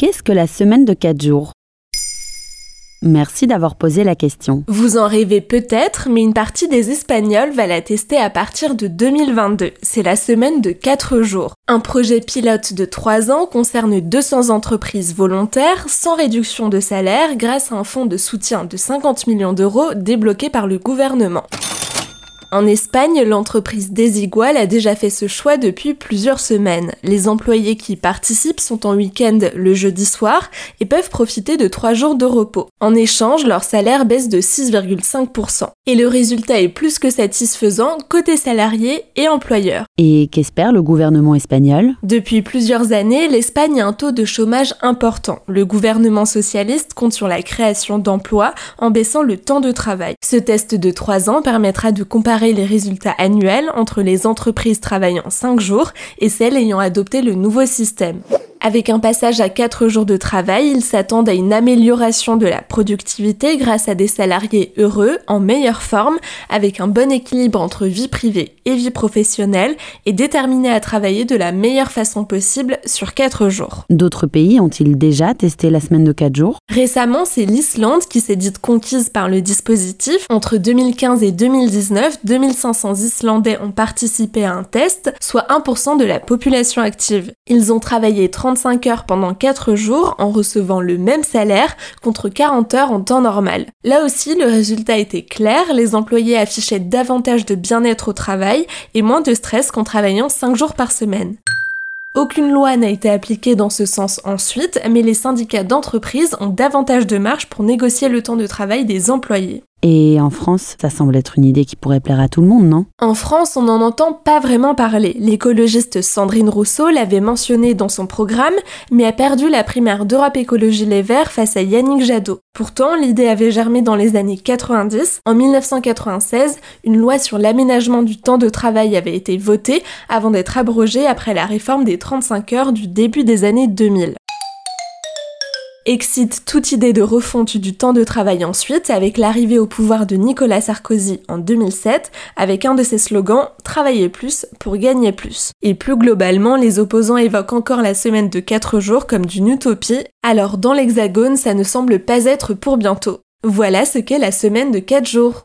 qu'est-ce que la semaine de 4 jours? Merci d'avoir posé la question. Vous en rêvez peut-être, mais une partie des Espagnols va la tester à partir de 2022. C'est la semaine de 4 jours. Un projet pilote de 3 ans concerne 200 entreprises volontaires sans réduction de salaire grâce à un fonds de soutien de 50 millions d'euros débloqué par le gouvernement. En Espagne, l'entreprise Desigual a déjà fait ce choix depuis plusieurs semaines. Les employés qui participent sont en week-end le jeudi soir et peuvent profiter de trois jours de repos. En échange, leur salaire baisse de 6,5%. Et le résultat est plus que satisfaisant côté salariés et employeurs. Et qu'espère le gouvernement espagnol? Depuis plusieurs années, l'Espagne a un taux de chômage important. Le gouvernement socialiste compte sur la création d'emplois en baissant le temps de travail. Ce test de trois ans permettra de comparer les résultats annuels entre les entreprises travaillant 5 jours et celles ayant adopté le nouveau système. Avec un passage à 4 jours de travail, ils s'attendent à une amélioration de la productivité grâce à des salariés heureux, en meilleure forme, avec un bon équilibre entre vie privée et vie professionnelle et déterminés à travailler de la meilleure façon possible sur 4 jours. D'autres pays ont-ils déjà testé la semaine de 4 jours? Récemment, c'est l'Islande qui s'est dite conquise par le dispositif. Entre 2015 et 2019, 2500 Islandais ont participé à un test, soit 1% de la population active. Ils ont travaillé 30 35 heures pendant 4 jours en recevant le même salaire contre 40 heures en temps normal. Là aussi, le résultat était clair, les employés affichaient davantage de bien-être au travail et moins de stress qu'en travaillant 5 jours par semaine. Aucune loi n'a été appliquée dans ce sens ensuite, mais les syndicats d'entreprise ont davantage de marge pour négocier le temps de travail des employés. Et en France, ça semble être une idée qui pourrait plaire à tout le monde, non? En France, on n'en entend pas vraiment parler. L'écologiste Sandrine Rousseau l'avait mentionné dans son programme, mais a perdu la primaire d'Europe Écologie Les Verts face à Yannick Jadot. Pourtant, l'idée avait germé dans les années 90. En 1996, une loi sur l'aménagement du temps de travail avait été votée avant d'être abrogée après la réforme des 35 heures du début des années 2000 excite toute idée de refonte du temps de travail ensuite avec l'arrivée au pouvoir de Nicolas Sarkozy en 2007 avec un de ses slogans Travailler plus pour gagner plus. Et plus globalement, les opposants évoquent encore la semaine de 4 jours comme d'une utopie, alors dans l'Hexagone ça ne semble pas être pour bientôt. Voilà ce qu'est la semaine de 4 jours.